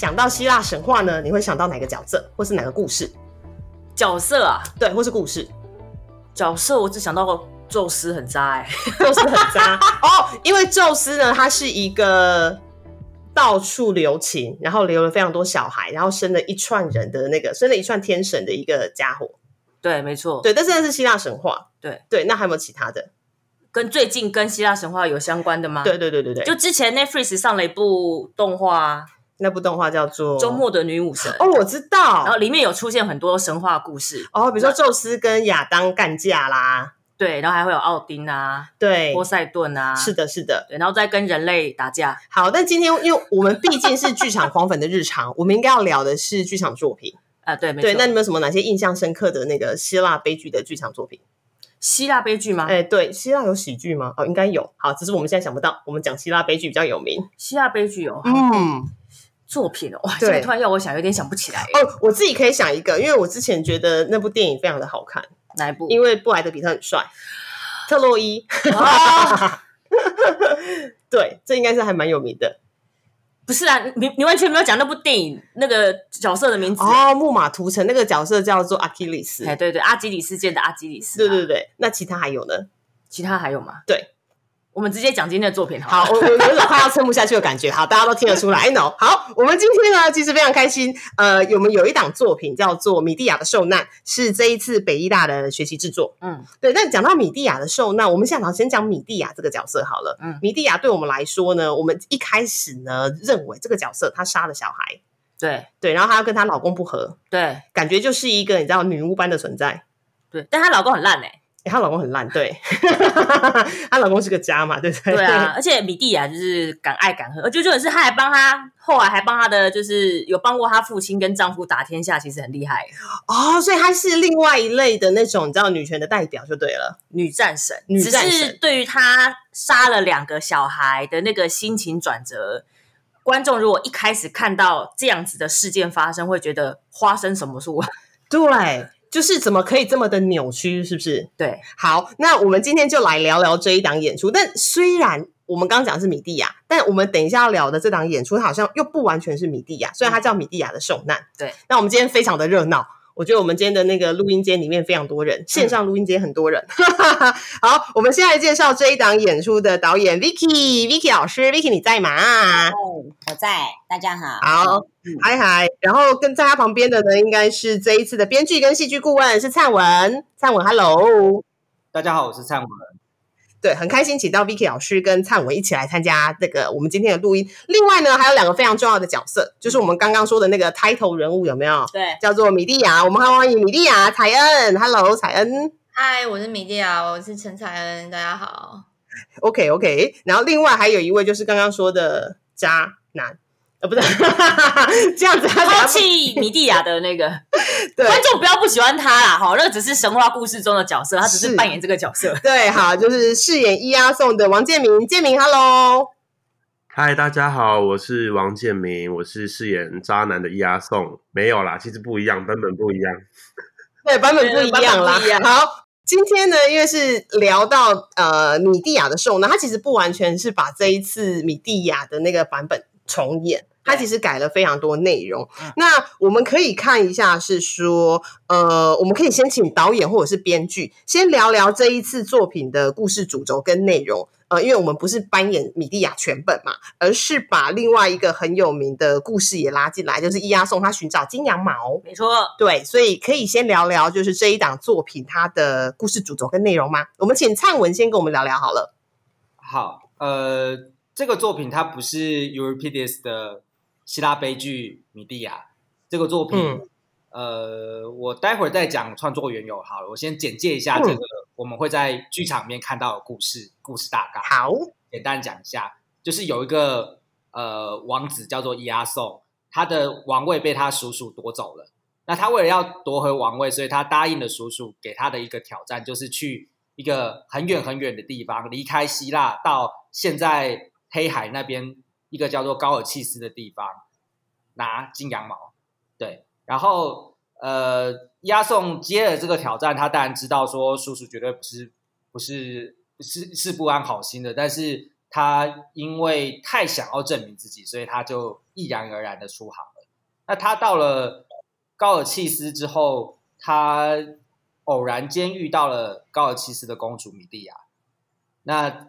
想到希腊神话呢，你会想到哪个角色，或是哪个故事？角色啊，对，或是故事？角色我只想到宙斯很渣哎、宙斯很渣哦，因为宙斯呢，他是一个到处留情，然后留了非常多小孩，然后生了一串人的那个，生了一串天神的一个家伙。对，没错，对，但是那是希腊神话。对对，那还有没有其他的？跟最近跟希腊神话有相关的吗？对，对对对对，就之前 Netflix 上了一部动画那部动画叫做《周末的女武神》哦，我知道。然后里面有出现很多神话故事，哦，比如说宙斯跟亚当干架啦，对，然后还会有奥丁啊、对，波塞顿啊，是的，是的。对，然后再跟人类打架。好，但今天因为我们毕竟是剧场狂粉的日常，我们应该要聊的是剧场作品。啊，对。对，那你们有什么哪些印象深刻的那个希腊悲剧的剧场作品？希腊悲剧吗？哎，对，希腊有喜剧吗？哦，应该有。好，只是我们现在想不到。我们讲希腊悲剧比较有名。希腊悲剧有嗯，作品哦，哇，对这个突然要我想，有点想不起来。哦，我自己可以想一个，因为我之前觉得那部电影非常的好看，哪一部？因为布莱德比特很帅，特洛伊。啊 对，这应该是还蛮有名的。不是啊，你你完全没有讲那部电影那个角色的名字。哦，木马屠城那个角色叫做阿基里斯。哎，对对，阿基里斯腱的阿基里斯。对对，对，那其他还有呢？其他还有吗？对，我们直接讲今天的作品好我我有种快要撑不下去的感觉。好，大家都听得出来。Know。好，我们今天呢，其实非常开心。呃，我们有一档作品叫做《米蒂亚的受难》，是这一次北医大的学习制作。嗯，对。但讲到米蒂亚的受难，我们现在先讲米蒂亚这个角色好了。嗯米蒂亚对我们来说呢，我们一开始呢认为这个角色她杀了小孩，对对，然后她要跟她老公不和，对感觉就是一个你知道女巫般的存在。对，但她老公很烂哎。欸她老公很烂，对，她老公是个渣嘛，对不对？对啊，而且米蒂亚就是敢爱敢恨，而且重点是她还帮她，后来还帮她的就是有帮过她父亲跟丈夫打天下，其实很厉害，哦，所以她是另外一类的那种你知道女权的代表就对了。女战神。女战神只是对于她杀了两个小孩的那个心情转折，观众如果一开始看到这样子的事件发生，会觉得发生什么事？对，就是怎么可以这么的扭曲，是不是？对，好，那我们今天就来聊聊这一档演出。但虽然我们刚刚讲的是米蒂亚，但我们等一下要聊的这档演出，它好像又不完全是米蒂亚，虽然它叫米蒂亚的受难。对，那我们今天非常的热闹。我觉得我们今天的那个录音间里面非常多人，线上录音间很多人。好，我们先来介绍这一档演出的导演 Vicky，Vicky 老师，Vicky 你在吗？哦，我在，大家好。好，嗨嗨，然后跟在他旁边的呢，应该是这一次的编剧跟戏剧顾问是灿文，灿文，Hello，大家好，我是灿文。对，很开心请到 Vicky 老师跟灿文一起来参加这个我们今天的录音。另外呢，还有两个非常重要的角色，就是我们刚刚说的那个 title 人物有没有？对，叫做米蒂亚，我们欢迎米蒂亚彩恩，Hello，彩恩嗨，我是米蒂亚，我是陈彩恩，大家好。，OK OK。然后另外还有一位就是刚刚说的渣男，呃，不是这样子，他抛弃米蒂亚的那个 对观众不要不喜欢他啦，哈，那个只是神话故事中的角色，他只是是扮演这个角色。对，好，就是饰演伊阿宋的王建民，建民，Hello。嗨，大家好，我是王建民，我是饰演渣男的伊阿宋。没有啦，其实不一样，版本不一样。对，版本不一样啦。好，今天呢，因为是聊到呃米蒂亚的受难，他其实不完全是把这一次米蒂亚的那个版本重演。它其实改了非常多内容。嗯那我们可以看一下，是说，呃，我们可以先请导演或者是编剧先聊聊这一次作品的故事主轴跟内容。呃，因为我们不是扮演米蒂亚全本嘛，而是把另外一个很有名的故事也拉进来，就是伊阿宋他寻找金羊毛。没错，对，所以可以先聊聊，就是这一档作品它的故事主轴跟内容吗？我们请灿文先跟我们聊聊好了。好，呃，这个作品它不是 Euripides 的希腊悲剧《米蒂亚》这个作品，嗯呃，我待会儿再讲创作缘由好了，我先简介一下嗯这个我们会在剧场里面看到的故事故事大纲。好，简单讲一下，就是有一个呃王子叫做伊阿宋，他的王位被他叔叔夺走了。那他为了要夺回王位，所以他答应了叔叔给他的一个挑战，就是去一个很远很远的地方，离开希腊，到现在黑海那边一个叫做高尔契斯的地方拿金羊毛。对，然后呃，押送接了这个挑战，他当然知道说叔叔绝对不是不是是是不安好心的，但是他因为太想要证明自己，所以他就毅然而然的出航了。那他到了高尔契斯之后，他偶然间遇到了高尔契斯的公主米蒂亚，那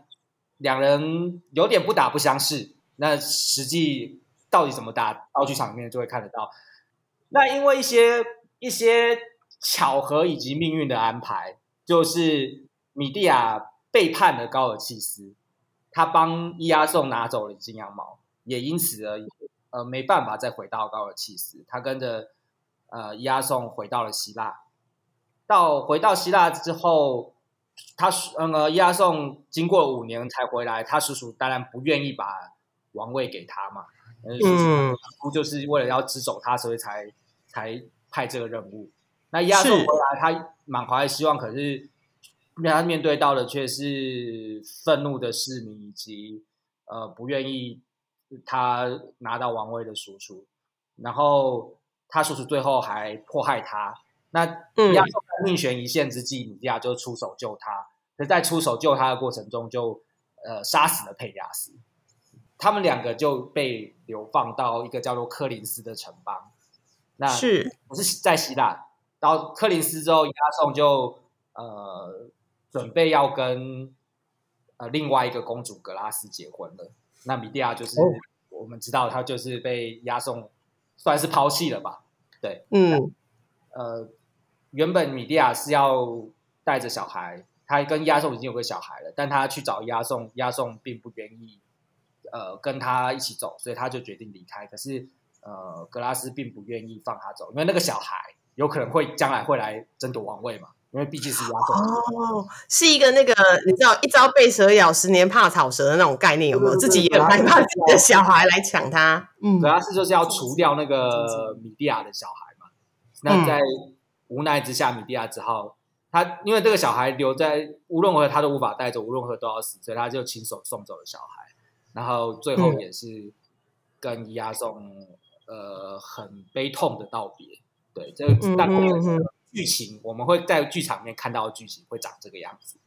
两人有点不打不相识。那实际到底怎么打，到剧场里面就会看得到。那因为一些一些巧合以及命运的安排，就是米蒂亚背叛了高尔契斯，他帮伊阿宋拿走了金羊毛，也因此而呃没办法再回到高尔契斯，他跟着呃伊阿宋回到了希腊。到回到希腊之后，他呃伊阿宋经过五年才回来，他叔叔当然不愿意把王位给他嘛，嗯，不就是为了要支走他，所以才才派这个任务。那亚瑟回来，他满怀希望，可是他面对到的却是愤怒的市民以及呃不愿意他拿到王位的叔叔。然后他叔叔最后还迫害他。那亚瑟在命悬一线之际，米蒂亚就出手救他。可在出手救他的过程中，就呃杀死了佩亚斯。他们两个就被流放到一个叫做科林斯的城邦。那是我是在希腊，到科林斯之后，押送就呃准备要跟呃另外一个公主格拉斯结婚了。那米蒂亚就是我们知道，他就是被押送，算是抛弃了吧？对，嗯，呃，原本米蒂亚是要带着小孩，他跟押送已经有个小孩了，但他去找押送，押送并不愿意。呃，跟他一起走，所以他就决定离开。可是，呃，格拉斯并不愿意放他走，因为那个小孩有可能会将来会来争夺王位嘛。因为毕竟是压轴哦，是一个那个你知道一朝被蛇咬，十年怕草蛇的那种概念，有没有？自己也害怕自己的小孩来抢他。嗯，格拉斯就是要除掉那个米蒂亚的小孩嘛。那在无奈之下，米蒂亚只好他因为这个小孩留在无论如何他都无法带走，无论如何都要死，所以他就亲手送走了小孩。然后最后也是跟伊阿宋呃很悲痛的道别，对，这大概剧情我们会在剧场里面看到的剧情会长这个样子。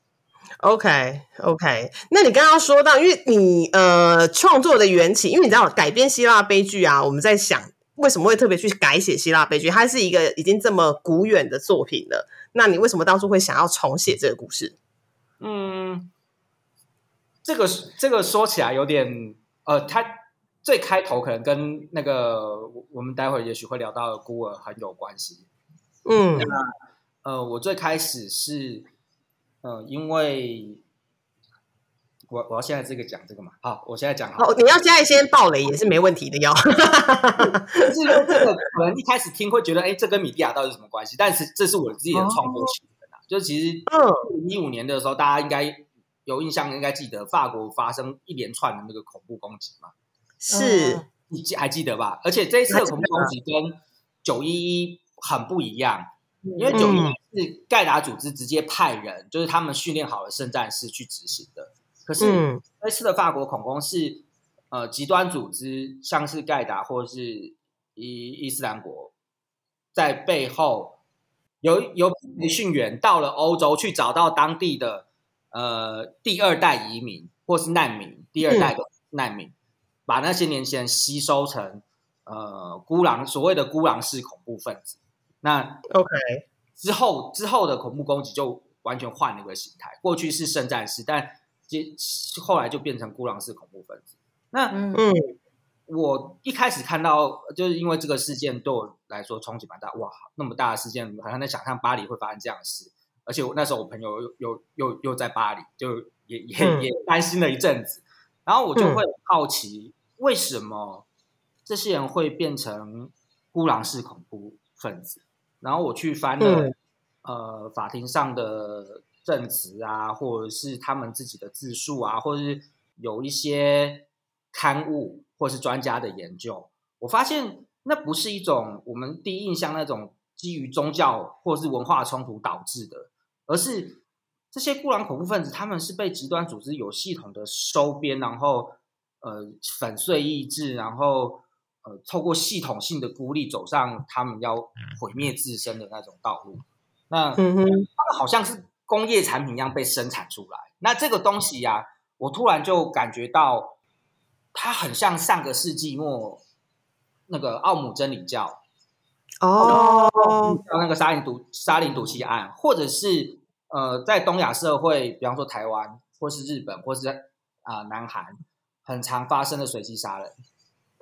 OK OK，那你刚刚说到，因为你呃创作的缘起，因为你知道改编希腊悲剧啊，我们在想为什么会特别去改写希腊悲剧？它是一个已经这么古远的作品了，那你为什么当初会想要重写这个故事？嗯。这个这个说起来有点呃，它最开头可能跟那个我们待会儿也许会聊到的孤儿很有关系。嗯，那呃，我最开始是呃，因为我我要现在这个讲这个嘛，好，我现在讲好，你要现在先爆雷也是没问题的，要。是因为这个可能一开始听会觉得，哎，这跟米蒂亚到底什么关系？但是这是我自己的创作起源啊，就其实嗯，一五年的时候，大家应该。有印象应该记得法国发生一连串的那个恐怖攻击嘛？是，你记还记得吧？而且这一次的恐怖攻击跟九一一很不一样，因为九一是盖达组织直接派人，就是他们训练好了圣战士去执行的。可是这次的法国恐攻是呃极端组织，像是盖达或者是伊伊斯兰国，在背后有有培训员到了欧洲去找到当地的。呃，第二代移民或是难民，第二代的难民，把那些年轻人吸收成呃孤狼，所谓的孤狼式恐怖分子。那 OK 之后之后的恐怖攻击就完全换了一个形态，过去是圣战士，但接后来就变成孤狼式恐怖分子。那嗯，我一开始看到就是因为这个事件对我来说冲击蛮大，哇，那么大的事件，好像在想象巴黎会发生这样的事。而且我那时候我朋友又又又又在巴黎，就也也也担心了一阵子，然后我就会好奇为什么这些人会变成孤狼式恐怖分子，然后我去翻了呃法庭上的证词啊，或者是他们自己的自述啊，或者是有一些刊物或是专家的研究，我发现那不是一种我们第一印象那种基于宗教或是文化冲突导致的，而是这些固朗恐怖分子，他们是被极端组织有系统的收编，然后呃粉碎意志，然后呃透过系统性的孤立走上他们要毁灭自身的那种道路。那嗯，他们好像是工业产品一样被生产出来。那这个东西呀、我突然就感觉到，它很像上个世纪末那个奥姆真理教，哦，像那个沙林毒沙林毒气案，或者是呃，在东亚社会，比方说台湾，或是日本，或是啊、南韩，很常发生的随机杀人。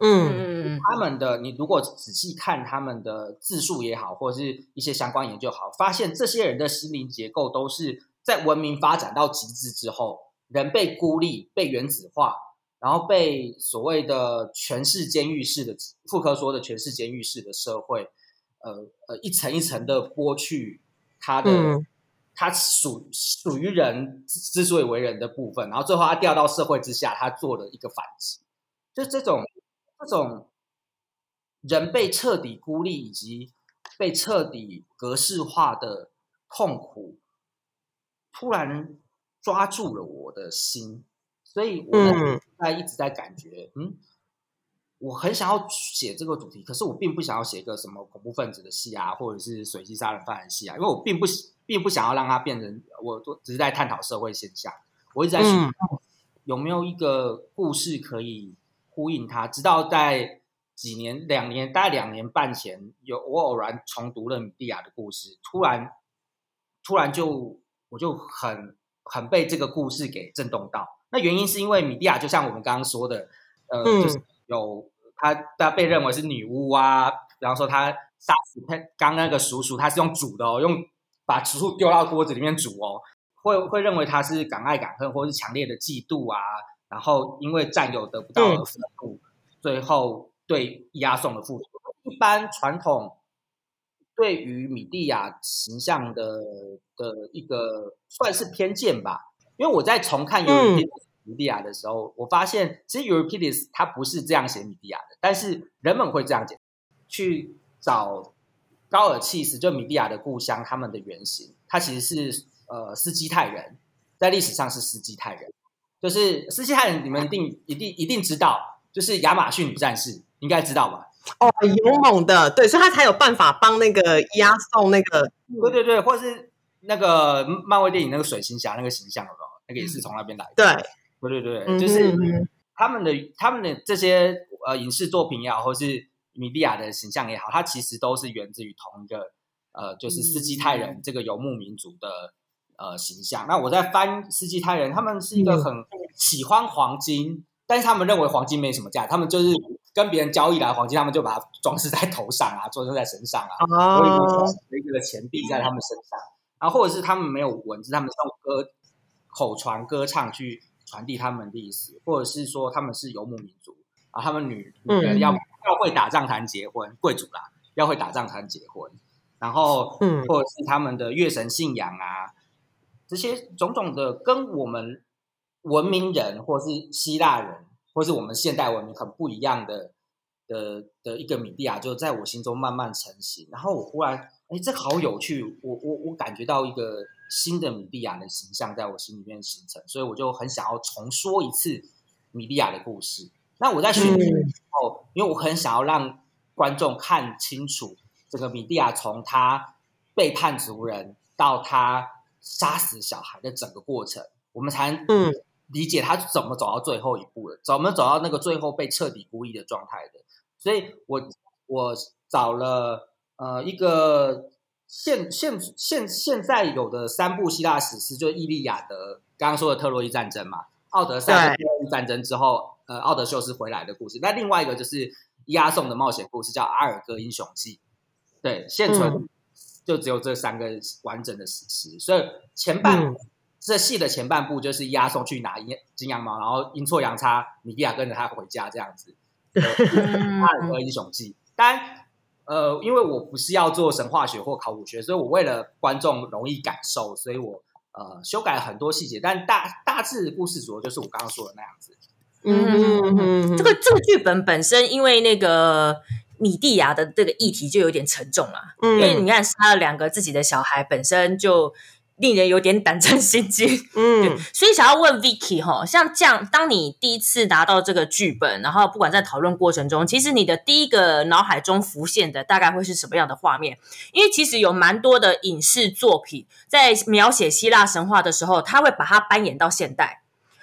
嗯嗯他们的，你如果仔细看他们的字数也好，或者是一些相关研究好，发现这些人的心灵结构都是在文明发展到极致之后，人被孤立、被原子化，然后被所谓的全是监狱式的妇科说的全是监狱式的社会，呃呃，一层一层的剥去他的。嗯他属属于人之之所以为人的部分，然后最后他掉到社会之下，他做了一个反击，就这种这种人被彻底孤立以及被彻底格式化的痛苦，突然抓住了我的心，所以我在一直在感觉，嗯，我很想要写这个主题，可是我并不想要写一个什么恐怖分子的戏啊，或者是随机杀人犯的戏啊，因为我并不并不想要让它变成我我只是在探讨社会现象，我一直在寻嗯找有没有一个故事可以呼应它。直到在几年两年大概两年半前，有我偶然重读了米蒂亚的故事，突然突然就我就很很被这个故事给震动到。那原因是因为米蒂亚就像我们刚刚说的，呃，嗯就是有他他被认为是女巫啊，比方说她杀死他刚那个叔叔，她是用煮的哦，用把叔叔丢到锅子里面煮哦，会会认为她是敢爱敢恨，或是强烈的嫉妒啊，然后因为占有得不到而愤怒，最后对押送的付出。一般传统对于米蒂亚形象的的一个算是偏见吧，因为我在重看《嗯 Euripides 米蒂亚的时候，我发现其实 Euripides 他不是这样写米蒂亚的，但是人们会这样解，去找高尔契斯，就米蒂亚的故乡，他们的原型，他其实是呃斯基泰人，在历史上是斯基泰人，就是斯基泰人，你们一定一定一定知道，就是亚马逊女战士，应该知道吧？哦，勇猛的，对，所以他才有办法帮那个押送那个，对对对，或是那个漫威电影那个水行侠那个形象有没有？那个也是从那边来的。对，对对对，嗯就是嗯他们的他们的这些呃影视作品也好，或是米利亚的形象也好，它其实都是源自于同一个呃，就是斯基泰人这个游牧民族的呃形象。那我在翻斯基泰人，他们是一个很喜欢黄金，但是他们认为黄金没什么价，他们就是跟别人交易来的黄金，他们就把它 装饰在头上啊，装饰在身上啊，或者哦，有一个钱币在他们身上，然后或者是他们没有文字，他们是用歌口传歌唱去传递他们的意思，或者是说他们是游牧民族啊，他们女女人嗯。要、要会打仗才能结婚，贵族啦要会打仗才能结婚，然后嗯。或者是他们的月神信仰啊，这些种种的跟我们文明人或是希腊人或是我们现代文明很不一样的的的一个米蒂亚，就在我心中慢慢成型。然后我忽然，哎，这个好有趣，我我我感觉到一个新的米蒂亚的形象在我心里面形成，所以我就很想要重说一次米蒂亚的故事。那我在选题的时候，因为我很想要让观众看清楚这个米蒂亚从他背叛族人到他杀死小孩的整个过程，我们才能嗯理解他怎么走到最后一步的，怎么走到那个最后被彻底孤立的状态的。所以我我找了呃一个现现现现在有的三部希腊史诗，就是《伊利亚德》，刚刚说的特洛伊战争嘛，奥德赛对特洛伊战争之后，呃，奥德修斯回来的故事。那另外一个就是押送的冒险故事，叫《阿尔戈英雄记》。对，现存就只有这三个完整的史诗，所以前半、嗯这戏的前半部就是押送去拿金金羊毛，然后阴错阳差，米利亚跟着他回家这样子。对阿尔戈英雄记。当然，呃，因为我不是要做神话学或考古学，所以我为了观众容易感受，所以我呃修改了很多细节，但大大致故事主要就是我刚刚说的那样子。嗯嗯，这个这个剧本本身，因为那个米蒂亚的这个议题就有点沉重了，嗯因为你看杀了两个自己的小孩，本身就令人有点胆战心惊。嗯所以想要问 Vicky 哈，像这样，当你第一次拿到这个剧本，然后不管在讨论过程中，其实你的第一个脑海中浮现的大概会是什么样的画面？因为其实有蛮多的影视作品在描写希腊神话的时候，他会把它搬演到现代。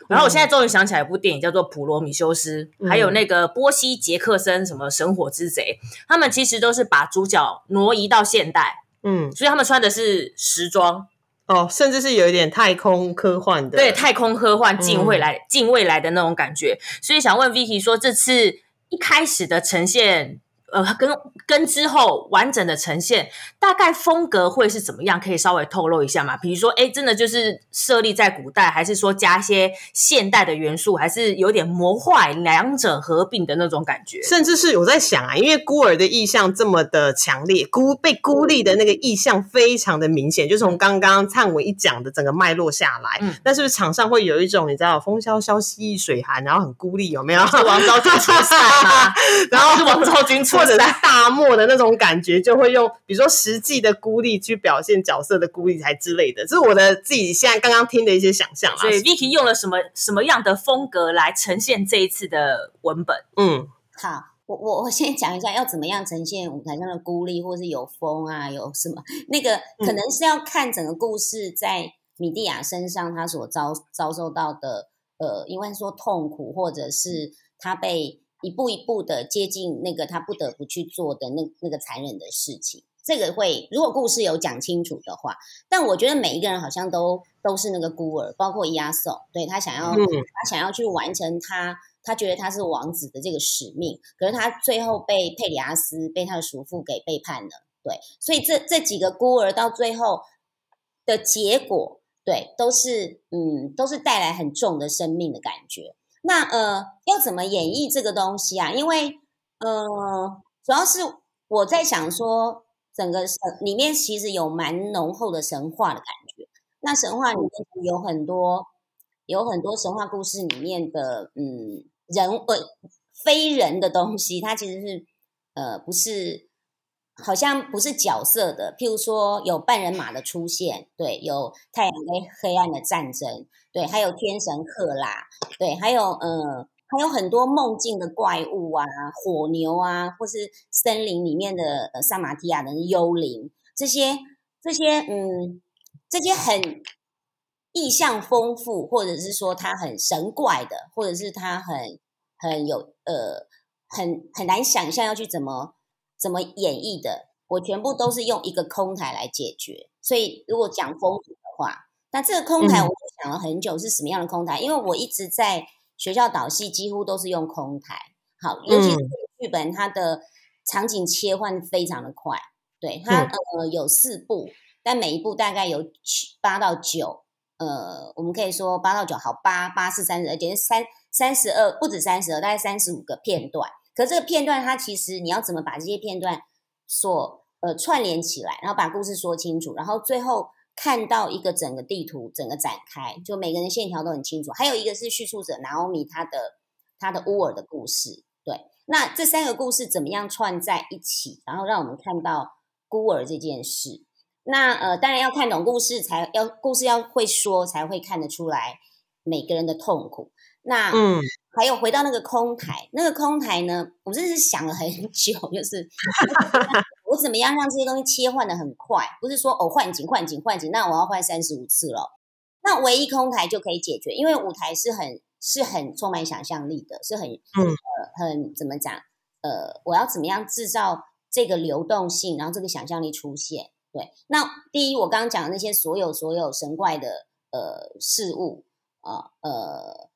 然后我现在终于想起来一部电影叫做《普罗米修斯》，嗯还有那个波西·杰克森什么神火之贼，他们其实都是把主角挪移到现代，嗯，所以他们穿的是时装，哦，甚至是有一点太空科幻的，对，太空科幻近未嗯来、近未来的那种感觉。所以想问 Vicky 说，这次一开始的呈现，呃，跟跟之后完整的呈现，大概风格会是怎么样？可以稍微透露一下吗？比如说，哎，真的就是设立在古代，还是说加一些现代的元素，还是有点魔幻，两者合并的那种感觉？甚至是我在想啊，因为孤儿的意象这么的强烈，孤被孤立的那个意象非常的明显，就从刚刚灿文一讲的整个脉络下来，嗯那是不是场上会有一种你知道风萧萧兮易水寒，然后很孤立，有没有？是王昭君出塞吗？然后是王昭君出或者是。大漠的那种感觉，就会用比如说实际的孤立去表现角色的孤立才之类的，这是我的自己现在刚刚听的一些想象啦。所以 Vicky 用了什么什么样的风格来呈现这一次的文本？嗯好，我我我先讲一下要怎么样呈现舞台上的孤立，或是有风啊，有什么那个可能是要看整个故事在米蒂亚身上他所遭遭受到的呃，因为说痛苦，或者是他被一步一步的接近那个他不得不去做的那那个残忍的事情。这个会，如果故事有讲清楚的话，但我觉得每一个人好像都都是那个孤儿，包括伊亚瑟，对他想要、嗯他想要去完成他他觉得他是王子的这个使命，可是他最后被佩里阿斯被他的叔父给背叛了，对，所以这这几个孤儿到最后的结果，对，都是嗯，都是带来很重的生命的感觉。那呃，要怎么演绎这个东西啊？因为呃，主要是我在想说，整个神里面其实有蛮浓厚的神话的感觉。那神话里面有很多有很多神话故事里面的嗯人呃非人的东西，它其实是呃不是好像不是角色的。譬如说有半人马的出现，对，有太阳跟黑暗的战争，对，还有天神赫拉，对，还有呃还有很多梦境的怪物啊，火牛啊，或是森林里面的呃萨马提亚的幽灵，这些这些嗯这些很意象丰富，或者是说它很神怪的，或者是它很很有呃很很难想象要去怎么怎么演绎的，我全部都是用一个空台来解决。所以如果讲风俗的话，那这个空台嗯我就想了很久是什么样的空台，因为我一直在学校导戏几乎都是用空台，好，尤其是这个剧本它的场景切换非常的快，对它、呃有四部，但每一部大概有七八到九。呃，我们可以说八到九，好，八八四三十二，简直三三十二，不止三十二，大概三十五个片段。可这个片段，它其实你要怎么把这些片段所呃串联起来，然后把故事说清楚，然后最后看到一个整个地图整个展开，就每个人线条都很清楚。还有一个是叙述者拿欧米他的他的乌尔的故事，对，那这三个故事怎么样串在一起，然后让我们看到孤儿这件事。那呃，当然要看懂故事，才要故事要会说，才会看得出来每个人的痛苦。那嗯还有回到那个空台，那个空台呢，我真的是想了很久，就是 我怎么样让这些东西切换的很快，不是说哦换景换景换景，那我要换三十五次了。那唯一空台就可以解决，因为舞台是很是很充满想象力的，是很嗯呃很怎么讲呃，我要怎么样制造这个流动性，然后这个想象力出现。对，那第一我刚刚讲的那些所有所有神怪的呃事物啊呃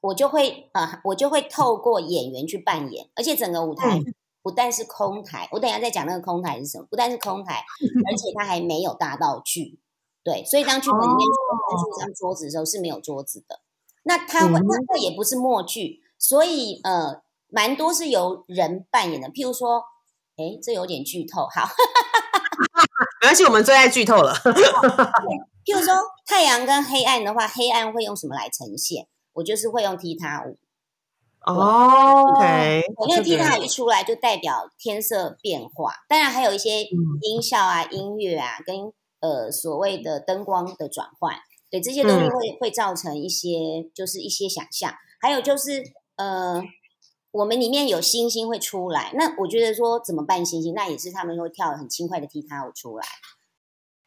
我就会啊、呃我就会透过演员去扮演，而且整个舞台不但是空台，我等一下再讲那个空台是什么，不但是空台，而且它还没有大道具。对，所以当剧本里面搬出一张桌子的时候是没有桌子的。那它会，那这也不是默剧，所以呃，蛮多是由人扮演的。譬如说，哎，这有点剧透，好，没关系，我们最爱剧透了。譬如说太阳跟黑暗的话，黑暗会用什么来呈现？我就是会用踢踏舞。哦，OK，我那个踢踏一出来就代表天色变化，当然还有一些音效啊、音乐啊，跟呃所谓的灯光的转换，对这些东西会、会造成一些就是一些想象，还有就是呃。我们里面有星星会出来，那我觉得说怎么办星星，那也是他们会跳很轻快的踢踏舞出来。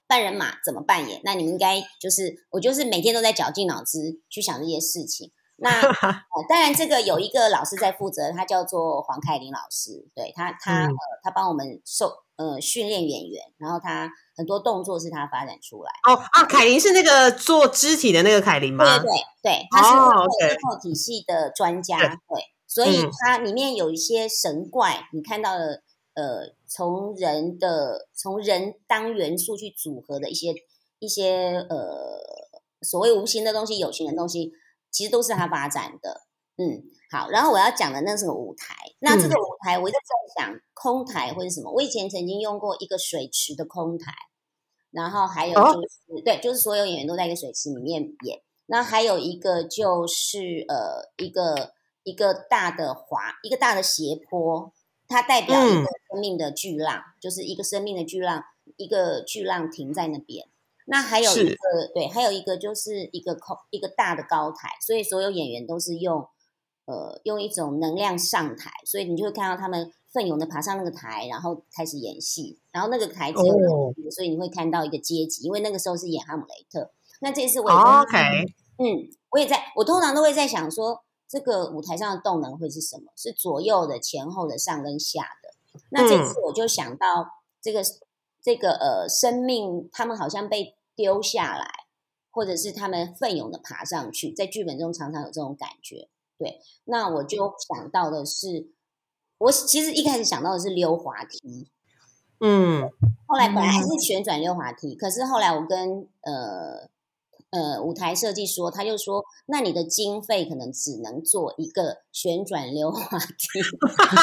扮人马怎么扮演？那你们应该就是我就是每天都在绞尽脑汁去想这些事情。那呃，当然这个有一个老师在负责，他叫做黄凯琳老师，对他他呃他帮我们受呃训练演员，然后他很多动作是他发展出来。哦啊，凯琳是那个做肢体的那个凯琳吗？对对对，他是哦后体系的专家，对对，所以嗯它里面有一些神怪，你看到的，呃，从人的从人当元素去组合的一些一些呃所谓无形的东西、有形的东西，其实都是它发展的。嗯，好，然后我要讲的那是个舞台，那这个嗯舞台我一直在想空台或者什么，我以前曾经用过一个水池的空台，然后还有哦就是、对，就是所有演员都在一个水池里面演。那还有一个就是呃一个一个大的滑一个大的斜坡，它代表一嗯个生命的巨浪，就是一个生命的巨浪，一个巨浪停在那边。那还有一个对，还有一个就是一个空一个大的高台，所以所有演员都是用呃用一种能量上台，所以你就会看到他们奋勇的爬上那个台，然后开始演戏。然后那个台只有所以你会看到一个阶级，因为那个时候是演哈姆雷特。那这次我也跟哦，OK，嗯，我也在，我通常都会在想说，这个舞台上的动能会是什么？是左右的、前后的、上跟下的。那这嗯次我就想到这个这个呃，生命他们好像被丢下来，或者是他们奋勇的爬上去，在剧本中常常有这种感觉。对，那我就想到的是，我其实一开始想到的是溜滑梯，嗯，后来本来还是旋转溜滑梯，可是后来我跟呃呃舞台设计说，他就说，那你的经费可能只能做一个旋转溜滑梯，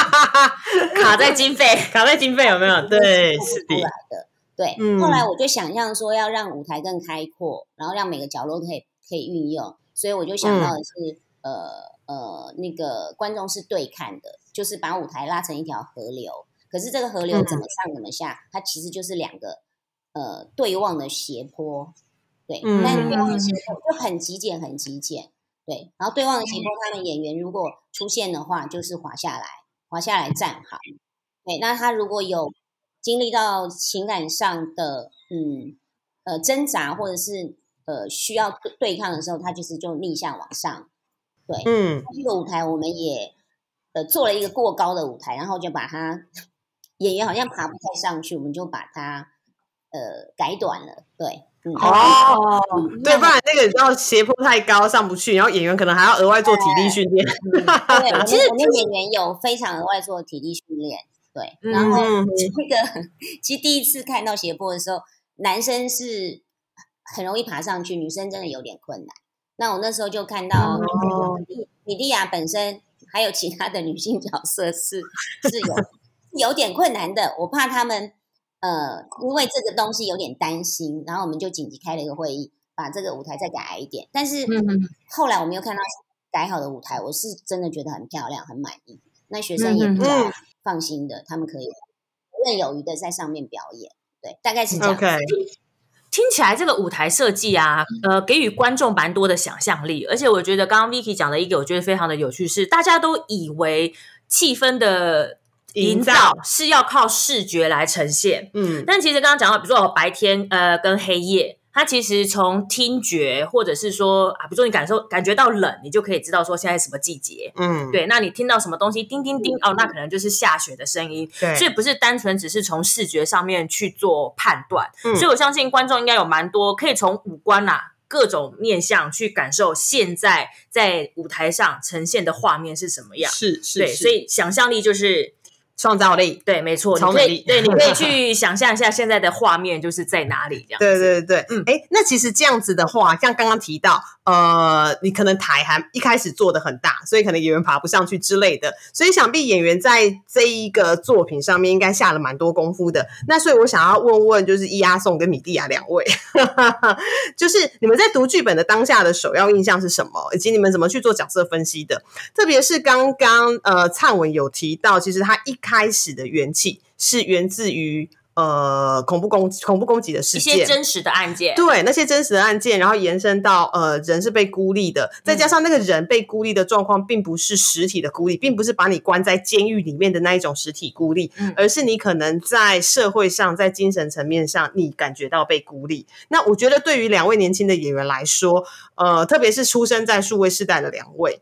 卡在经费。卡在经费有没有？对，是的不出来，的。对，嗯后来我就想象说要让舞台更开阔，然后让每个角落都可以可以运用，所以我就想到的是，呃呃，那个观众是对看的，就是把舞台拉成一条河流，可是这个河流怎么上怎么下，它其实就是两个呃对望的斜坡，对，嗯但对望的斜坡就很极简，很极简，对，然后对望的斜坡，他们演员如果出现的话，就是滑下来，滑下来站好，对，那他如果有经历到情感上的嗯呃挣扎，或者是呃需要对对抗的时候，他就是就逆向往上。对，嗯，这个舞台我们也呃做了一个过高的舞台，然后就把它演员好像爬不太上去，我们就把它呃改短了。对，嗯，哦，嗯对，不然那个你知道斜坡太高上不去，然后演员可能还要额外做体力训练。对，其实我们演员有非常额外做体力训练，对，然后嗯那个其实第一次看到斜坡的时候，男生是很容易爬上去，女生真的有点困难。那我那时候就看到哦米米蒂亚本身还有其他的女性角色是是有有点困难的，我怕他们呃因为这个东西有点担心，然后我们就紧急开了一个会议，把这个舞台再改矮一点。但是嗯后来我们又看到改好的舞台，我是真的觉得很漂亮，很满意。那学生也比嗯较放心的，他们可以游刃有余的在上面表演。对，大概是这样 听起来这个舞台设计啊，呃，给予观众蛮多的想象力，而且我觉得刚刚 Vicky 讲的一个，我觉得非常的有趣是，大家都以为气氛的营营造造是要靠视觉来呈现，嗯，但其实刚刚讲到，比如说有白天呃跟黑夜，它其实从听觉或者是说啊，比如说你感受感觉到冷，你就可以知道说现在什么季节。嗯，对，那你听到什么东西叮叮叮哦，那可能就是下雪的声音，对。所以不是单纯只是从视觉上面去做判断。嗯。所以我相信观众应该有蛮多可以从五官啊各种面向去感受现在在舞台上呈现的画面是什么样。是是，对，是。所以想象力就是创造力。对，没错，你超能力对，你可以去 想象一下现在的画面就是在哪里这样。对对对，嗯哎、那其实这样子的话，像刚刚提到，呃，你可能台还一开始做的很大，所以可能演员爬不上去之类的，所以想必演员在这一个作品上面应该下了蛮多功夫的。那所以我想要问问，就是伊阿宋跟米蒂亚两位，就是你们在读剧本的当下的首要印象是什么，以及你们怎么去做角色分析的？特别是刚刚呃灿文有提到，其实他一开始的元气是源自于呃恐怖攻恐怖攻击的事一件，些真实的案件，对那些真实的案件，然后延伸到呃人是被孤立的，再加上那个人被孤立的状况，并不是实体的孤立，并不是把你关在监狱里面的那一种实体孤立，嗯。而是你可能在社会上，在精神层面上，你感觉到被孤立。那我觉得对于两位年轻的演员来说，呃，特别是出生在数位时代的两位。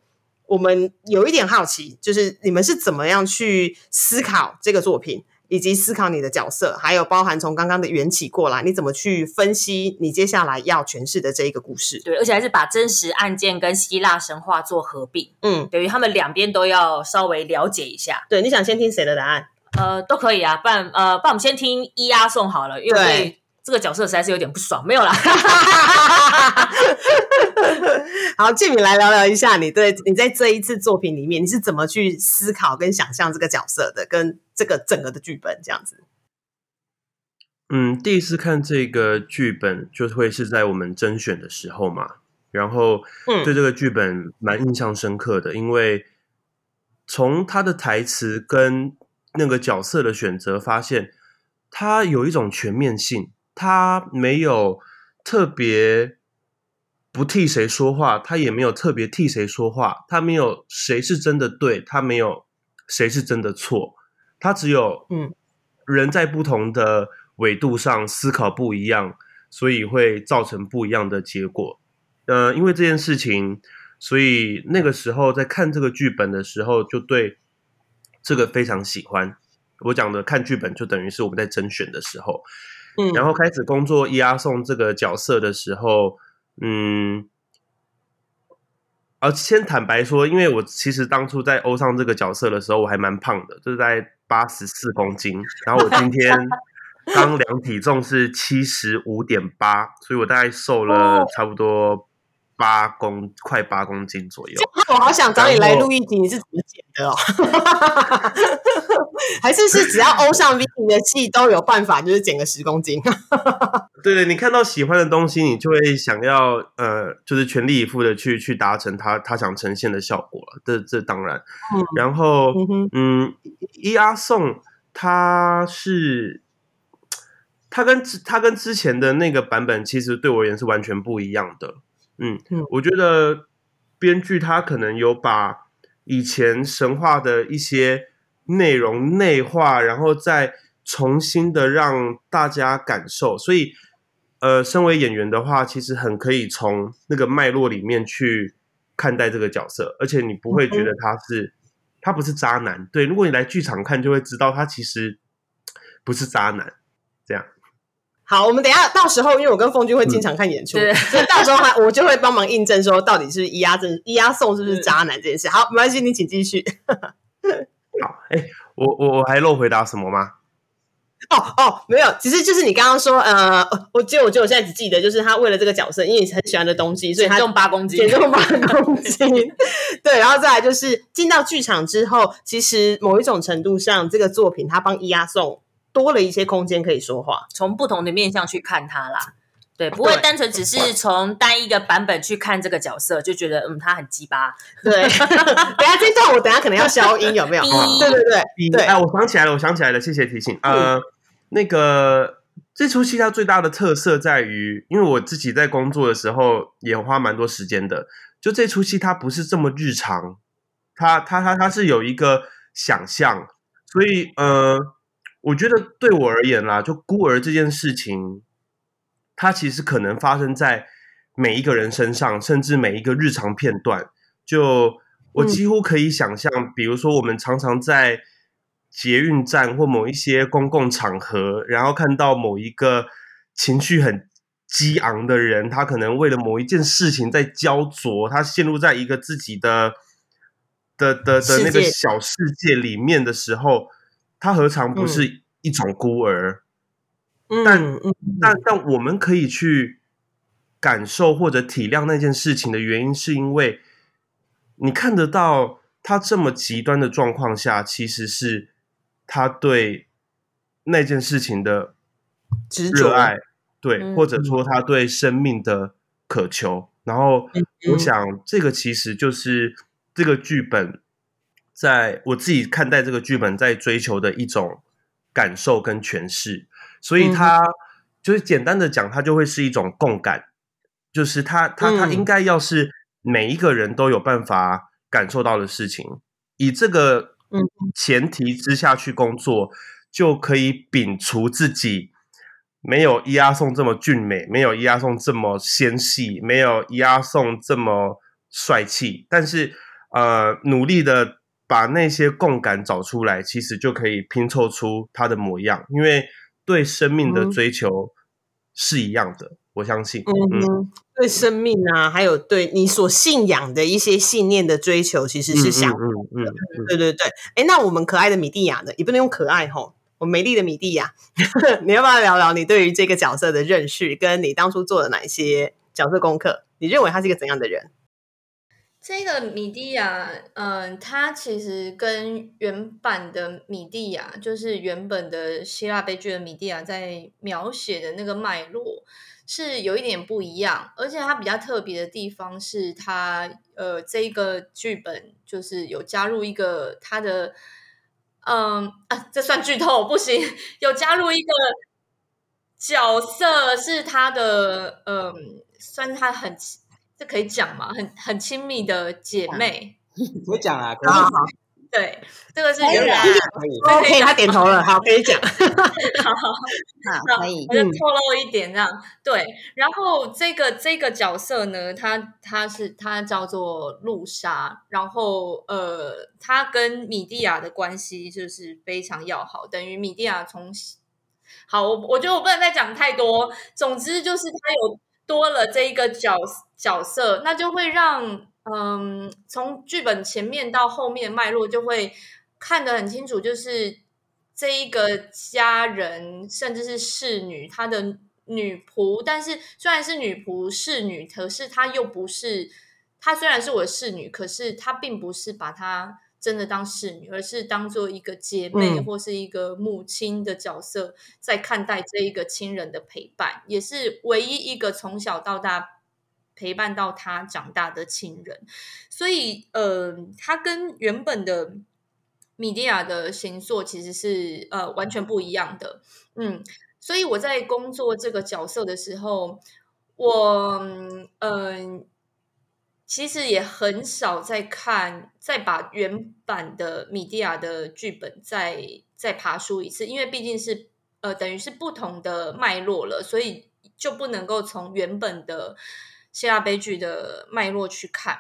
我们有一点好奇，就是你们是怎么样去思考这个作品，以及思考你的角色，还有包含从刚刚的缘起过来，你怎么去分析你接下来要诠释的这一个故事？对，而且还是把真实案件跟希腊神话做合并，嗯，等于他们两边都要稍微了解一下。对，你想先听谁的答案？呃，都可以啊，不然呃，不然我们先听伊阿颂好了，因为这个角色实在是有点不爽，没有啦。好，建敏来聊聊一下，你对你在这一次作品里面，你是怎么去思考跟想象这个角色的，跟这个整个的剧本这样子？嗯，第一次看这个剧本就会是在我们甄选的时候嘛，然后嗯对这个剧本蛮印象深刻的，因为从他的台词跟那个角色的选择，发现他有一种全面性，他没有特别不替谁说话，他也没有特别替谁说话，他没有谁是真的对，他没有谁是真的错，他只有嗯人在不同的纬度上思考不一样，所以会造成不一样的结果。呃，因为这件事情，所以那个时候在看这个剧本的时候，就对这个非常喜欢。我讲的看剧本，就等于是我们在甄选的时候，嗯。然后开始工作伊阿宋这个角色的时候，嗯，而先坦白说，因为我其实当初在欧尚这个角色的时候，我还蛮胖的，就是在八十四公斤，然后我今天 刚量体重是七十五点八，所以我大概瘦了差不多八公快八公斤左右。我好想找你来录一集，你是怎么减的哦？还是是只要欧上 V 你的戏都有办法，就是减个十公斤？对 对，你看到喜欢的东西，你就会想要呃，就是全力以赴的去去达成他他想呈现的效果了。这这当然，嗯然后嗯哼嗯，伊阿宋他是他跟之他跟之前的那个版本，其实对我而言是完全不一样的。嗯嗯我觉得编剧他可能有把以前神话的一些内容内化，然后再重新的让大家感受，所以。呃，身为演员的话，其实很可以从那个脉络里面去看待这个角色，而且你不会觉得他是、他不是渣男。对，如果你来剧场看，就会知道他其实不是渣男。这样，好，我们等一下到时候，因为我跟凤君会经常看演出，对所以到时候还 我就会帮忙印证说，到底是伊阿正伊阿宋是不是渣男这件事。好，没关系，你请继续。好，哎，我我我还漏回答什么吗？哦哦，没有，其实就是你刚刚说，呃，我记得我记得我现在只记得，就是他为了这个角色，因为你很喜欢的东西，所以他减重八公斤减重八公斤。对，然后再来就是进到剧场之后，其实某一种程度上，这个作品他帮伊阿宋多了一些空间可以说话。从不同的面向去看他啦。对，不会对单纯只是从单一个版本去看这个角色，就觉得嗯他很鸡巴。对，等下这段我等下可能要消音，有没有？哔对对对对，第哎，我想起来了，我想起来了，谢谢提醒。呃，那个这出戏它最大的特色在于，因为我自己在工作的时候也花蛮多时间的，就这出戏它不是这么日常，它它它它是有一个想象，所以呃，我觉得对我而言啦，就孤儿这件事情，它其实可能发生在每一个人身上，甚至每一个日常片段。就我嗯几乎可以想象，比如说我们常常在捷运站或某一些公共场合，然后看到某一个情绪很激昂的人，他可能为了某一件事情在焦灼，他陷入在一个自己的的的的那个小世界里面的时候，他何尝不是一种孤儿？嗯但嗯但但我们可以去感受或者体谅那件事情的原因，是因为你看得到他这么极端的状况下，其实是他对那件事情的热爱，对，嗯或者说他对生命的渴求。然后，我嗯想这个其实就是这个剧本，在我自己看待这个剧本在追求的一种感受跟诠释。所以嗯。它就是简单的讲，它就会是一种共感，就是它它它嗯。应该要是每一个人都有办法感受到的事情。以这个嗯。前提之下去工作，就可以摒除自己没有伊阿宋这么俊美，没有伊阿宋这么纤细，没有伊阿宋这么帅气，但是呃，努力的把那些共感找出来，其实就可以拼凑出他的模样，因为对生命的嗯追求是一样的，我相信。嗯嗯，对生命啊，还有对你所信仰的一些信念的追求，其实是相嗯嗯对对对，哎，那我们可爱的米蒂亚呢？也不能用可爱吼，我美丽的米蒂亚，你要不要聊聊你对于这个角色的认识，跟你当初做了哪些角色功课？你认为他是一个怎样的人？这个米蒂亚，嗯，它其实跟原版的米蒂亚，就是原本的希腊悲剧的米蒂亚，在描写的那个脉络是有一点不一样，而且它比较特别的地方是它，呃，这个剧本就是有加入一个它的，嗯啊，这算剧透不行，有加入一个角色是他的，嗯，算是他很。这可以讲吗？很很亲密的姐妹，可以讲啊，可以好好对，这个是原来可以。好，OK，他点头了，好，可以讲。好，好，可以我。就透露一点这样。对，然后这个这个角色呢，他他是他叫做露莎，然后呃，他跟米蒂亚的关系就是非常要好，等于米蒂亚从好，我我觉得我不能再讲太多。总之就是他有多了这一个角角色，那就会让嗯，从剧本前面到后面脉络就会看得很清楚，就是这一个家人甚至是侍女，她的女仆，但是虽然是女仆侍女，可是她又不是，她虽然是我的侍女，可是她并不是把她真的当侍女，而是当做一个姐妹嗯。或是一个母亲的角色，在看待这一个亲人的陪伴，也是唯一一个从小到大陪伴到他长大的亲人。所以，呃，他跟原本的米蒂亚的星座其实是呃完全不一样的。嗯，所以我在工作这个角色的时候，我嗯、其实也很少在看，再把原版的米蒂亚的剧本再再爬书一次，因为毕竟是呃等于是不同的脉络了，所以就不能够从原本的希腊悲剧的脉络去看。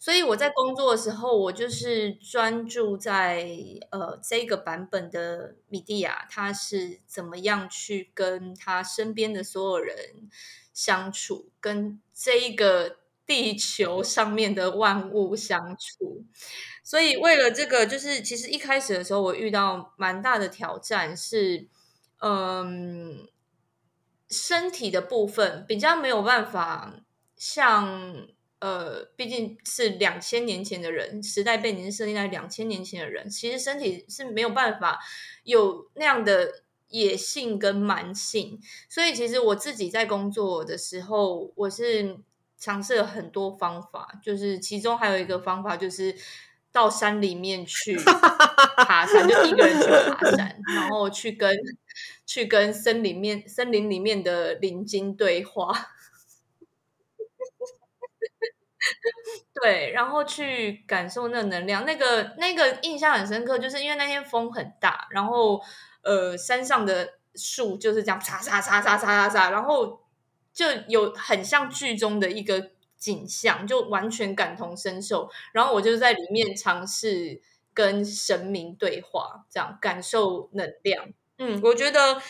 所以我在工作的时候，我就是专注在呃这个版本的米蒂亚，他是怎么样去跟他身边的所有人相处，跟这一个地球上面的万物相处。所以为了这个，就是其实一开始的时候，我遇到蛮大的挑战是，嗯，身体的部分比较没有办法像。呃，毕竟是两千年前的人，时代背景是设定在两千年前的人，其实身体是没有办法有那样的野性跟蛮性，所以其实我自己在工作的时候，我是尝试了很多方法，就是其中还有一个方法就是到山里面去 爬山，就一个人去爬山，然后去跟去跟森林面森林里面的灵精对话。对，然后去感受那能量，那个那个印象很深刻，就是因为那天风很大，然后呃山上的树就是这样嚓嚓嚓嚓嚓嚓嚓，然后就有很像剧中的一个景象，就完全感同身受。然后我就在里面尝试跟神明对话，这样感受能量。嗯，我觉得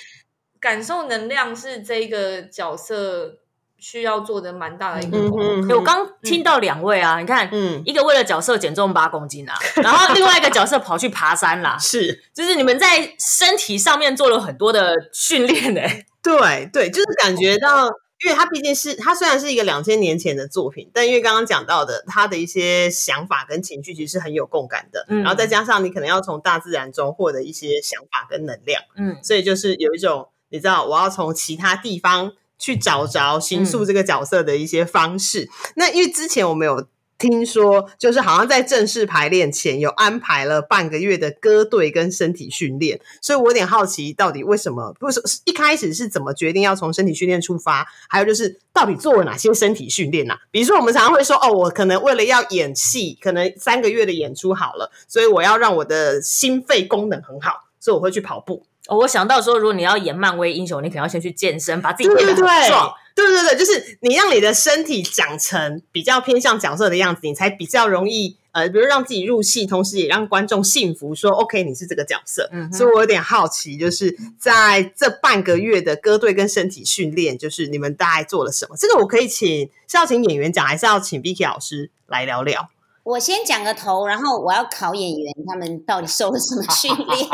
感受能量是这个角色需要做的蛮大的一个嗯功课。我刚听到两位啊，你看，嗯。一个为了角色减重八公斤啊，然后另外一个角色跑去爬山啦，是。就是你们在身体上面做了很多的训练呢、对对，就是感觉到，因为它毕竟是它虽然是一个两千年前的作品，但因为刚刚讲到的，他的一些想法跟情绪其实是很有共感的，嗯。然后再加上你可能要从大自然中获得一些想法跟能量，嗯，所以就是有一种你知道，我要从其他地方去找着形塑这个角色的一些方式。那因为之前我们有。听说就是好像在正式排练前有安排了半个月的歌队跟身体训练，所以我有点好奇，到底为什么不是一开始是怎么决定要从身体训练出发？还有就是到底做了哪些身体训练呐、比如说我们常常会说，哦，我可能为了要演戏，可能三个月的演出好了，所以我要让我的心肺功能很好，所以我会去跑步。哦我想到说，如果你要演漫威英雄，你可能要先去健身，把自己对变得很壮。，对对对，就是你让你的身体长成比较偏向角色的样子，你才比较容易呃，比如让自己入戏，同时也让观众信服说 OK 你是这个角色。嗯所以我有点好奇，就是在这半个月的歌队跟身体训练，就是你们大概做了什么？这个我可以请是要请演员讲，还是要请 Vicky 老师来聊聊？我先讲个头，然后我要考演员他们到底受了什么训练，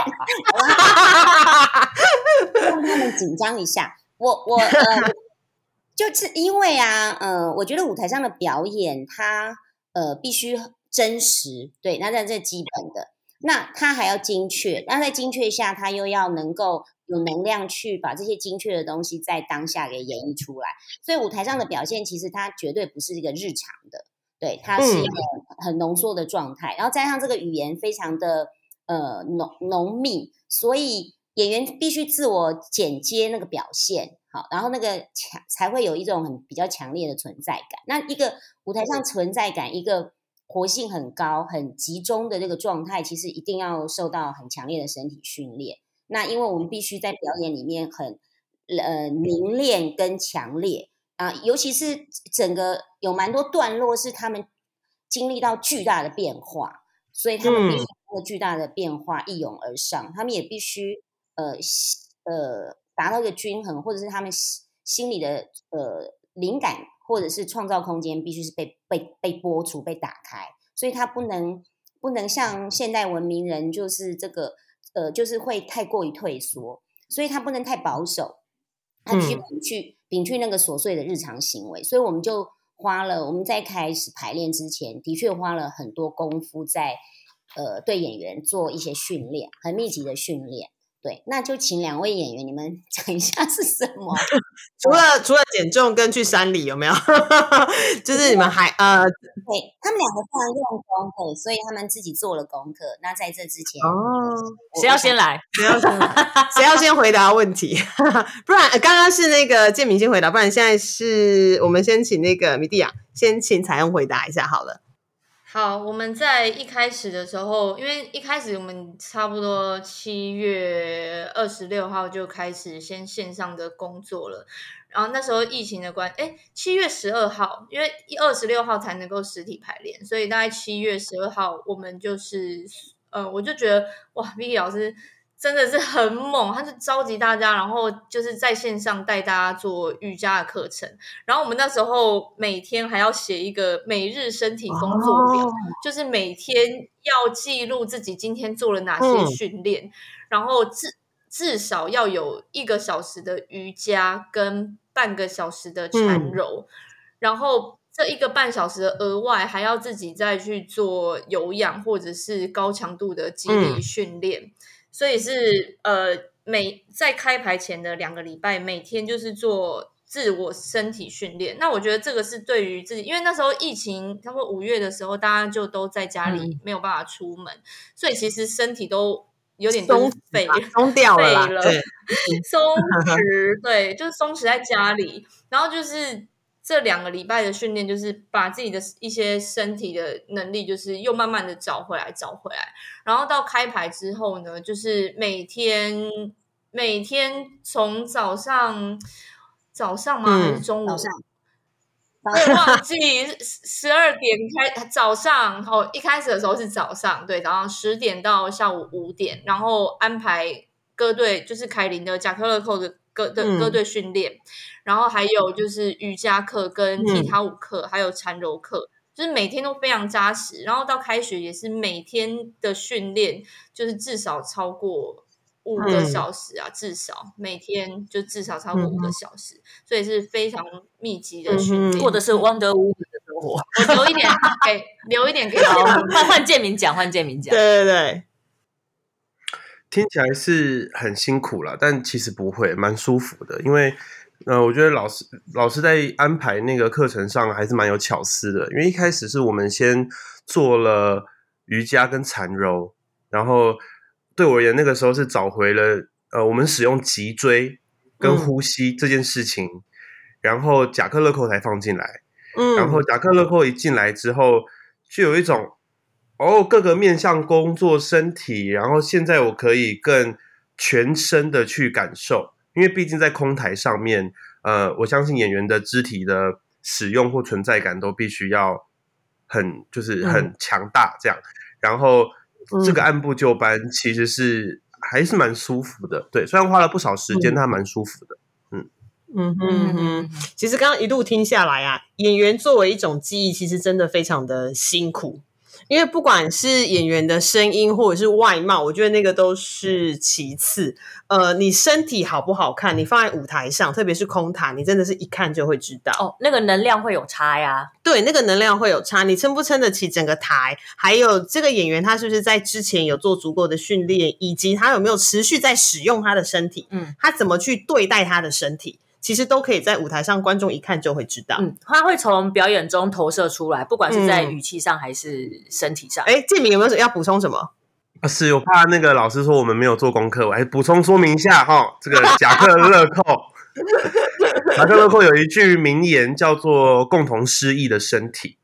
让他们紧张一下。我我呃，就是因为啊，呃，我觉得舞台上的表演它呃必须真实，对，那在这基本的，那它还要精确，那在精确下，它又要能够有能量去把这些精确的东西在当下给演绎出来。所以舞台上的表现其实它绝对不是一个日常的。对，它是一个很浓缩的状态，然后加上这个语言非常的呃浓浓密，所以演员必须自我剪接那个表现，好，然后那个强才会有一种很比较强烈的存在感。那一个舞台上存在感，一个活性很高、很集中的这个状态，其实一定要受到很强烈的身体训练。那因为我们必须在表演里面很呃凝练跟强烈。啊，尤其是整个有蛮多段落是他们经历到巨大的变化，所以他们必须通过巨大的变化一涌而上，他们也必须呃呃达到一个均衡，或者是他们心里的呃灵感或者是创造空间必须是被被被播出、被打开，所以他不能不能像现代文明人就是这个呃就是会太过于退缩，所以他不能太保守，他必须去。摒去那个琐碎的日常行为，所以我们就花了我们在开始排练之前，的确花了很多功夫在呃对演员做一些训练，很密集的训练。对，那就请两位演员你们 讲一下是什么？除了除了减重跟去山里有没有？就是你们还呃，对他们两个非常用功，对，所以他们自己做了功课。那在这之前，哦，谁要先来？谁要先来谁要先回答问题？不然、呃、刚刚是那个建明先回答，不然现在是我们先请那个米蒂亚先请彩虹回答一下好了。好，我们在一开始的时候，因为一开始我们差不多七月二十六号就开始先线上的工作了，然后那时候疫情的关，哎，七月十二号，因为一二十六号才能够实体排练，所以大概七月十二号我们就是，呃，我就觉得哇，Vicky 老师。真的是很猛，他就召集大家，然后就是在线上带大家做瑜伽的课程。然后我们那时候每天还要写一个每日身体工作表，哦就是每天要记录自己今天做了哪些嗯训练，然后至至少要有一个小时的瑜伽跟半个小时的缠柔，然后这一个半小时的额外还要自己再去做有氧或者是高强度的肌力训练。所以是呃，每在开牌前的两个礼拜，每天就是做自我身体训练。那我觉得这个是对于自己，因为那时候疫情，差不多五月的时候，大家就都在家里没有办法出门，所以其实身体都有点松废 松掉了对，松弛，对，就是松弛在家里，然后就是。这两个礼拜的训练，就是把自己的一些身体的能力，就是又慢慢的找回来，找回来。然后到开牌之后呢，就是每天每天从早上早上吗？还是中午？早上。对，忘记十二点开早上哦，一开始的时候是早上，对，早上十点到下午五点，然后安排各队就是凯琳的贾克勒寇的歌的嗯歌队训练，然后还有就是瑜伽课跟踢踏舞课，还有缠柔课。就是每天都非常扎实，然后到开学也是每天的训练，就是至少超过五个嗯小时啊，至少每天就至少超过五个小时，所以是非常密集的训嗯练。或者是 Wonder Woman 的生活。我留一点给留一点给。换换建明讲，换建明讲。对对对，听起来是很辛苦了，但其实不会，蛮舒服的。因为，呃，我觉得老师老师在安排那个课程上还是蛮有巧思的。因为一开始是我们先做了瑜伽跟缠柔，然后对我而言，那个时候是找回了呃，我们使用脊椎跟嗯呼吸这件事情，然后甲克勒扣才放进来。嗯，然后甲克勒扣一进来之后，就有一种哦，各个面向工作身体，然后现在我可以更全身的去感受，因为毕竟在空台上面，呃，我相信演员的肢体的使用或存在感都必须要很就是很强大这样，然后这个按部就班其实是还是蛮舒服的，对，虽然花了不少时间，嗯。但蛮舒服的。嗯。哼嗯哼，其实刚刚一路听下来啊，演员作为一种技艺，其实真的非常的辛苦。因为不管是演员的声音或者是外貌，我觉得那个都是其次。呃，你身体好不好看，你放在舞台上，特别是空台，你真的是一看就会知道。哦，那个能量会有差呀。对，那个能量会有差，你撑不撑得起整个台？还有这个演员他是不是在之前有做足够的训练，以及他有没有持续在使用他的身体？嗯，他怎么去对待他的身体？其实都可以在舞台上，观众一看就会知道。嗯，他会从表演中投射出来，不管是在嗯语气上还是身体上。哎，建明有没有要补充什么？啊，是我怕那个老师说我们没有做功课，我还补充说明一下哈。这个贾克勒寇，贾克勒寇有一句名言叫做“共同失忆的身体”，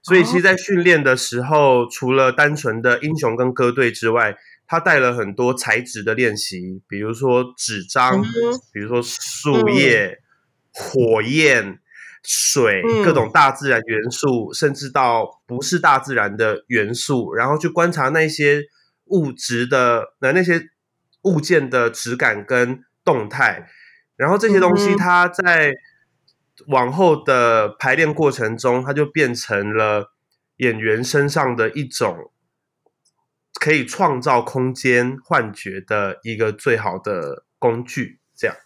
所以其实，在训练的时候，除了单纯的英雄跟歌队之外，他带了很多材质的练习，比如说纸张，嗯比如说树叶、火焰。水嗯各种大自然元素，甚至到不是大自然的元素，然后去观察那些物质的那那些物件的质感跟动态，然后这些东西它在往后的排练过程中，它就变成了演员身上的一种可以创造空间幻觉的一个最好的工具。这样，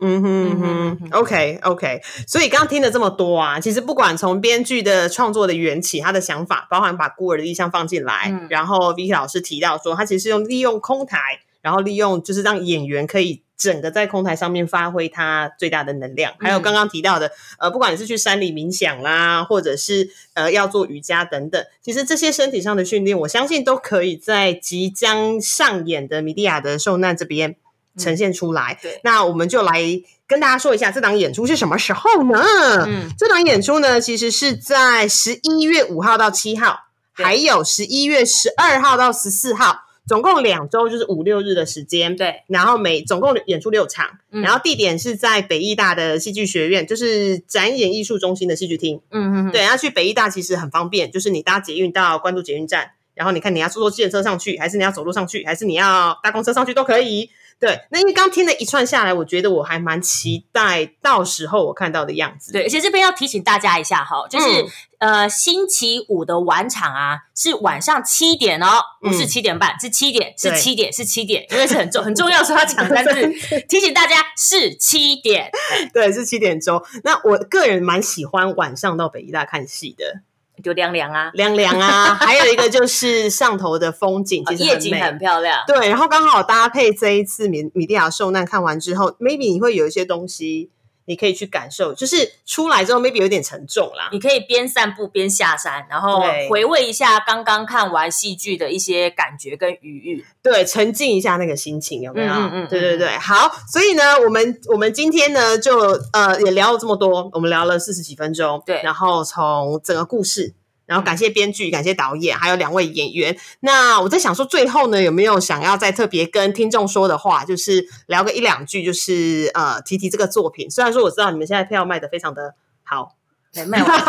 嗯哼嗯嗯哼哼，OK OK。所以刚刚听了这么多啊，其实不管从编剧的创作的缘起，他的想法，包含把孤儿的意象放进来，嗯然后 Vicky 老师提到说，他其实是用利用空台，然后利用就是让演员可以整个在空台上面发挥它最大的能量。还有刚刚提到的，呃，不管你是去山里冥想啦，或者是呃要做瑜伽等等，其实这些身体上的训练，我相信都可以在即将上演的米蒂亚的受难这边呈现出来。对那我们就来跟大家说一下这档演出是什么时候呢？嗯，这档演出呢，其实是在十一月五号到七号，还有十一月十二号到十四号，总共两周，就是五六日的时间。对，然后每总共演出六场，嗯然后地点是在北艺大的戏剧学院，就是展演艺术中心的戏剧厅。嗯嗯，对，然后去北艺大其实很方便，就是你搭捷运到关渡捷运站，然后你看你要坐坐电车上去，还是你要走路上去，还是你要搭公车上去都可以。对，那因为刚听了一串下来，我觉得我还蛮期待到时候我看到的样子。对，而且这边要提醒大家一下哈，就是、嗯呃，星期五的晚场啊是晚上七点哦，不是嗯七点半，是七点，是对七点，是七点，因为是很重很重要，说要讲三次，提醒大家是七点。对，是七点钟。那我个人蛮喜欢晚上到北医大看戏的，就凉凉啊，凉凉啊。还有一个就是上头的风景，其实夜景很漂亮。对，然后刚好搭配这一次米米蒂亚受难看完之后，maybe 你会有一些东西你可以去感受，就是出来之后 maybe 有点沉重啦。你可以边散步边下山，然后回味一下刚刚看完戏剧的一些感觉跟余韵。对，沉浸一下那个心情，有没有？嗯嗯嗯对对对，好，所以呢，我们我们今天呢，就呃也聊了这么多，我们聊了四十几分钟，对然后从整个故事。然后感谢编剧，感谢导演，还有两位演员。那我在想说，最后呢，有没有想要再特别跟听众说的话？就是聊个一两句，就是呃提提这个作品。虽然说我知道你们现在票卖的非常的好，对，卖完。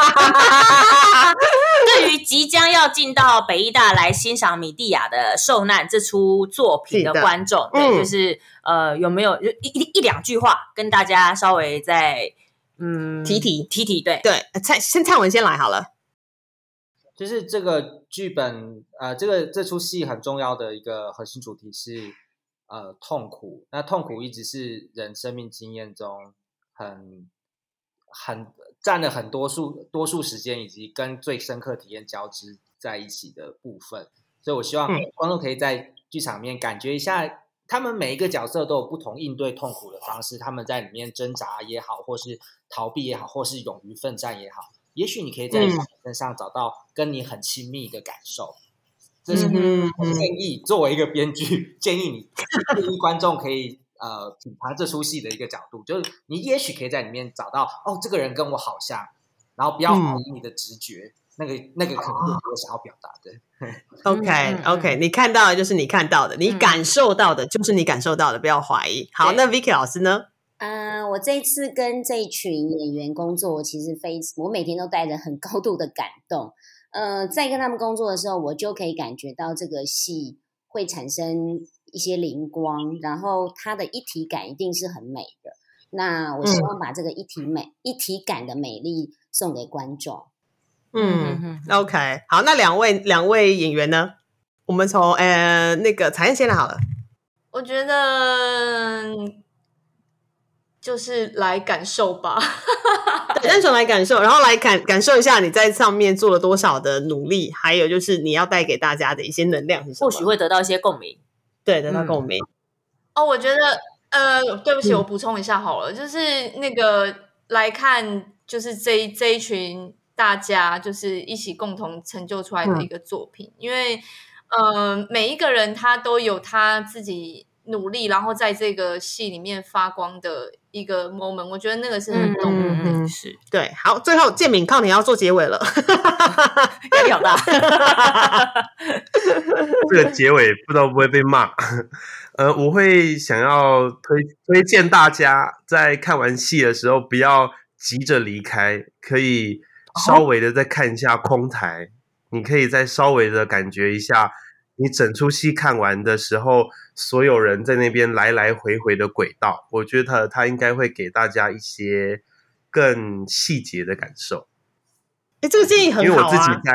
对于即将要进到北医大来欣赏米蒂亚的受难这出作品的观众，对，嗯就是呃，有没有就一一一两句话跟大家稍微再嗯提提提提？对，对，蔡先蔡文先来好了。就是这个剧本，呃，这个这出戏很重要的一个核心主题是呃痛苦。那痛苦一直是人生命经验中很很占了很多数多数时间，以及跟最深刻体验交织在一起的部分。所以我希望嗯观众可以在剧场里面感觉一下，他们每一个角色都有不同应对痛苦的方式，他们在里面挣扎也好，或是逃避也好，或是勇于奋战也好。也许你可以在身上找到跟你很亲密的感受。这是建议，作为一个编剧，建议你建议观众可以呃品尝这出戏的一个角度，就是你也许可以在里面找到哦，这个人跟我好像，然后不要怀疑你的直觉，那个那个可能就是我想要表达的。OK OK，你看到的就是你看到的，你嗯感受到的就是你感受到的，不要怀疑。好，那 Vicky 老师呢？呃，我这次跟这群演员工作，我其实非我每天都带着很高度的感动。呃，在跟他们工作的时候，我就可以感觉到这个戏会产生一些灵光，然后它的一体感一定是很美的。那我希望把这个一体美、一体感的美丽送给观众。嗯嗯，OK，好，那两位两位演员呢？我们从呃那个彩燕先来好了。我觉得就是来感受吧。对，单纯来感受，然后来感感受一下你在上面做了多少的努力，还有就是你要带给大家的一些能量是什么？或许会得到一些共鸣。对得到嗯共鸣。哦，我觉得呃，对不起，嗯我补充一下好了，就是那个来看，就是这这一群大家就是一起共同成就出来的一个作品，因为呃，每一个人他都有他自己努力，然后在这个戏里面发光的一个 moment，我觉得那个是很动人的。嗯是对，好，最后建敏靠你要做结尾了。压力好大。这个结尾不知道会不会被骂。呃，我会想要推推荐大家在看完戏的时候不要急着离开，可以稍微的再看一下空台，你可以再稍微的感觉一下，你整出戏看完的时候，所有人在那边来来回回的轨道，我觉得他他应该会给大家一些更细节的感受。哎，这个建议很好因为我自己。在，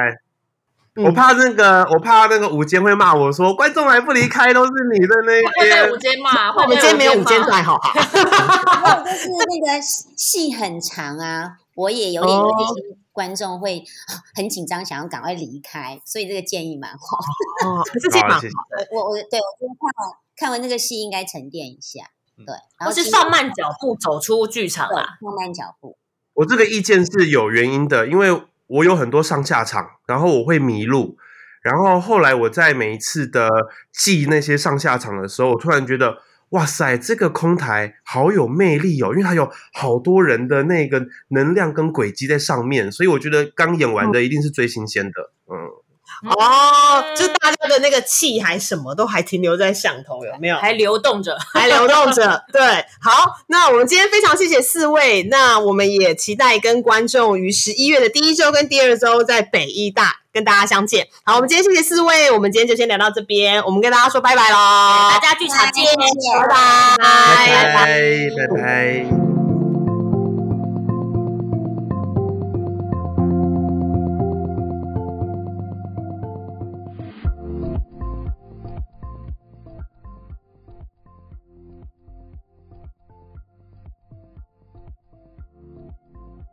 嗯我怕那个，我怕那个午间会骂我说，观众还不离开，都是你的那边会被午。间骂，会我们今天没有午间骂在，好好。还有就是那个戏很长啊，我也有点有一些观众会啊很紧张，想要赶快离开，所以这个建议蛮好。哦，可是建议蛮好好谢谢我我我对我就是看完看完那个戏应该沉淀一下，对，然后其实或是放慢脚步走出剧场对啦。放慢脚步。我这个意见是有原因的，因为我有很多上下场，然后我会迷路，然后后来我在每一次的记那些上下场的时候，我突然觉得，哇塞，这个空台好有魅力哦，因为它有好多人的那个能量跟轨迹在上面，所以我觉得刚演完的一定是最新鲜的，嗯。哦，就大家的那个气还什么都还停留在上头，有没有？还流动着，还流动着。对，好，那我们今天非常谢谢四位，那我们也期待跟观众于十一月的第一周跟第二周在北医大跟大家相见。好，我们今天谢谢四位，我们今天就先聊到这边，我们跟大家说拜拜喽，大家剧场见，谢谢拜拜，拜拜拜拜。